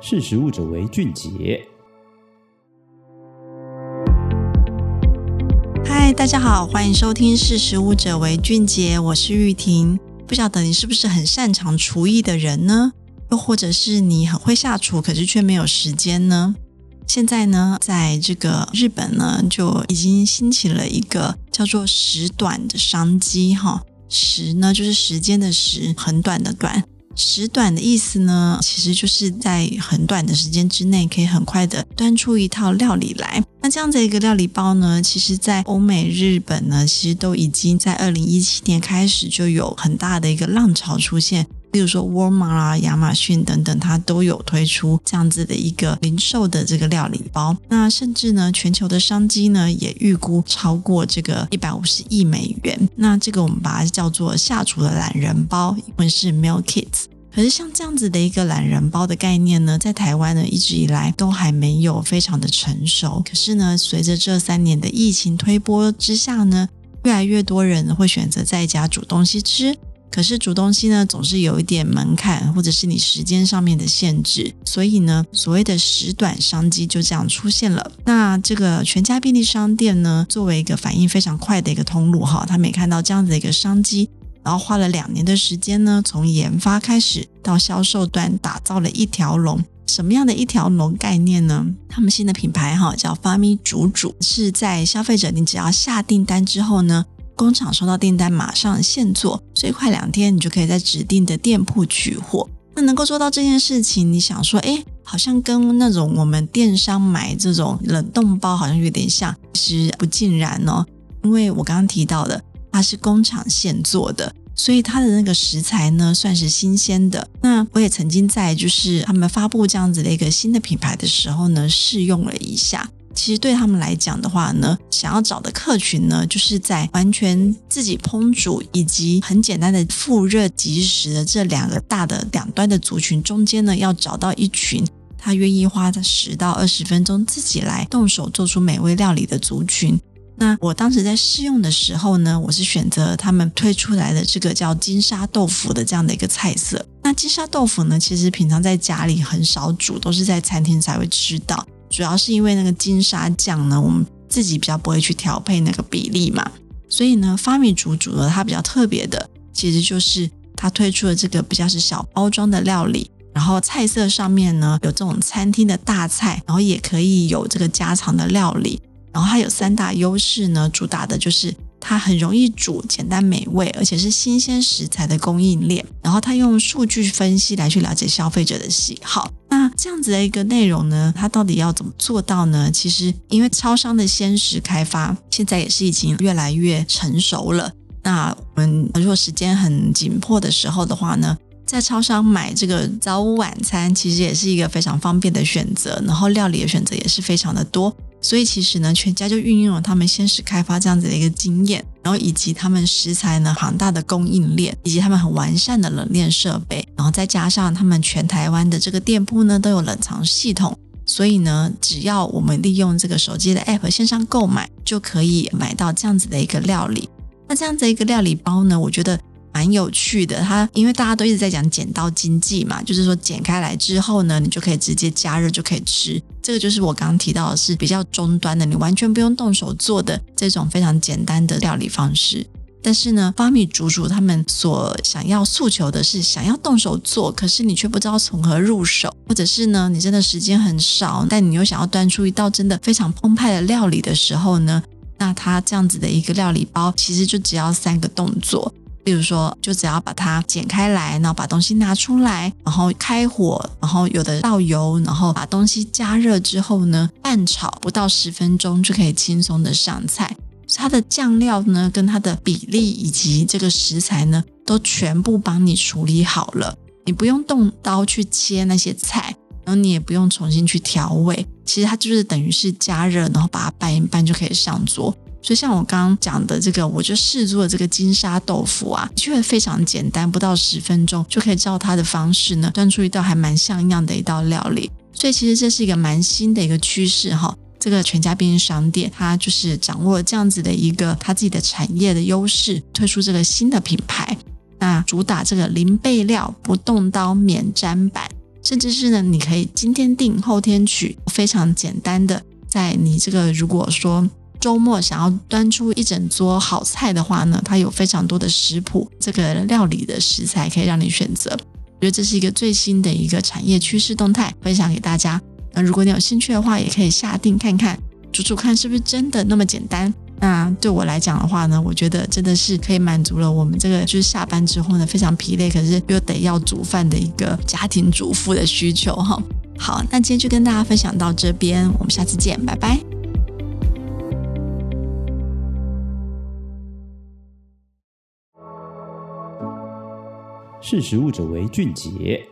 识食物者为俊杰。嗨，大家好，欢迎收听《识食物者为俊杰》，我是玉婷。不晓得你是不是很擅长厨艺的人呢？又或者是你很会下厨，可是却没有时间呢？现在呢，在这个日本呢，就已经兴起了一个叫做“时短”的商机，哈。时呢，就是时间的时，很短的短。时短的意思呢，其实就是在很短的时间之内，可以很快的端出一套料理来。那这样的一个料理包呢，其实在欧美、日本呢，其实都已经在二零一七年开始就有很大的一个浪潮出现。例如说，沃尔玛啊、亚马逊等等，它都有推出这样子的一个零售的这个料理包。那甚至呢，全球的商机呢，也预估超过这个一百五十亿美元。那这个我们把它叫做下厨的懒人包，英文是 Meal Kits。可是像这样子的一个懒人包的概念呢，在台湾呢，一直以来都还没有非常的成熟。可是呢，随着这三年的疫情推波之下呢，越来越多人会选择在家煮东西吃。可是煮东西呢，总是有一点门槛，或者是你时间上面的限制，所以呢，所谓的时短商机就这样出现了。那这个全家便利商店呢，作为一个反应非常快的一个通路哈，他们也看到这样子的一个商机，然后花了两年的时间呢，从研发开始到销售端，打造了一条龙。什么样的一条龙概念呢？他们新的品牌哈叫 Fami 煮煮，是在消费者你只要下订单之后呢。工厂收到订单，马上现做，最快两天你就可以在指定的店铺取货。那能够做到这件事情，你想说，哎，好像跟那种我们电商买这种冷冻包好像有点像，其实不尽然哦。因为我刚刚提到的，它是工厂现做的，所以它的那个食材呢，算是新鲜的。那我也曾经在就是他们发布这样子的一个新的品牌的时候呢，试用了一下。其实对他们来讲的话呢，想要找的客群呢，就是在完全自己烹煮以及很简单的复热即食的这两个大的两端的族群中间呢，要找到一群他愿意花十到二十分钟自己来动手做出美味料理的族群。那我当时在试用的时候呢，我是选择他们推出来的这个叫金沙豆腐的这样的一个菜色。那金沙豆腐呢，其实平常在家里很少煮，都是在餐厅才会吃到。主要是因为那个金沙酱呢，我们自己比较不会去调配那个比例嘛，所以呢发米煮煮呢，它比较特别的，其实就是它推出了这个比较是小包装的料理，然后菜色上面呢有这种餐厅的大菜，然后也可以有这个家常的料理，然后它有三大优势呢，主打的就是它很容易煮，简单美味，而且是新鲜食材的供应链，然后它用数据分析来去了解消费者的喜好。那这样子的一个内容呢，它到底要怎么做到呢？其实，因为超商的鲜食开发现在也是已经越来越成熟了。那我们如果时间很紧迫的时候的话呢，在超商买这个早午晚餐，其实也是一个非常方便的选择。然后料理的选择也是非常的多。所以其实呢，全家就运用了他们鲜食开发这样子的一个经验，然后以及他们食材呢庞大的供应链，以及他们很完善的冷链设备，然后再加上他们全台湾的这个店铺呢都有冷藏系统，所以呢，只要我们利用这个手机的 App 线上购买，就可以买到这样子的一个料理。那这样子一个料理包呢，我觉得。蛮有趣的，它因为大家都一直在讲剪刀经济嘛，就是说剪开来之后呢，你就可以直接加热就可以吃。这个就是我刚刚提到的是比较中端的，你完全不用动手做的这种非常简单的料理方式。但是呢，Fami 煮煮他们所想要诉求的是想要动手做，可是你却不知道从何入手，或者是呢，你真的时间很少，但你又想要端出一道真的非常澎湃的料理的时候呢，那它这样子的一个料理包其实就只要三个动作。例如说，就只要把它剪开来，然后把东西拿出来，然后开火，然后有的倒油，然后把东西加热之后呢，拌炒不到十分钟就可以轻松的上菜。它的酱料呢，跟它的比例以及这个食材呢，都全部帮你处理好了，你不用动刀去切那些菜，然后你也不用重新去调味。其实它就是等于是加热，然后把它拌一拌就可以上桌。所以像我刚刚讲的这个，我就试做这个金沙豆腐啊，就会非常简单，不到十分钟就可以照它的方式呢，端出一道还蛮像样的一道料理。所以其实这是一个蛮新的一个趋势哈。这个全家便利商店，它就是掌握了这样子的一个它自己的产业的优势，推出这个新的品牌，那主打这个零备料、不动刀、免粘板。甚至是呢，你可以今天订后天取，非常简单的，在你这个如果说周末想要端出一整桌好菜的话呢，它有非常多的食谱，这个料理的食材可以让你选择。我觉得这是一个最新的一个产业趋势动态，分享给大家。那如果你有兴趣的话，也可以下订看看，煮煮看是不是真的那么简单。那对我来讲的话呢，我觉得真的是可以满足了我们这个就是下班之后呢非常疲累，可是又得要煮饭的一个家庭主妇的需求哈。好，那今天就跟大家分享到这边，我们下次见，拜拜。识时务者为俊杰。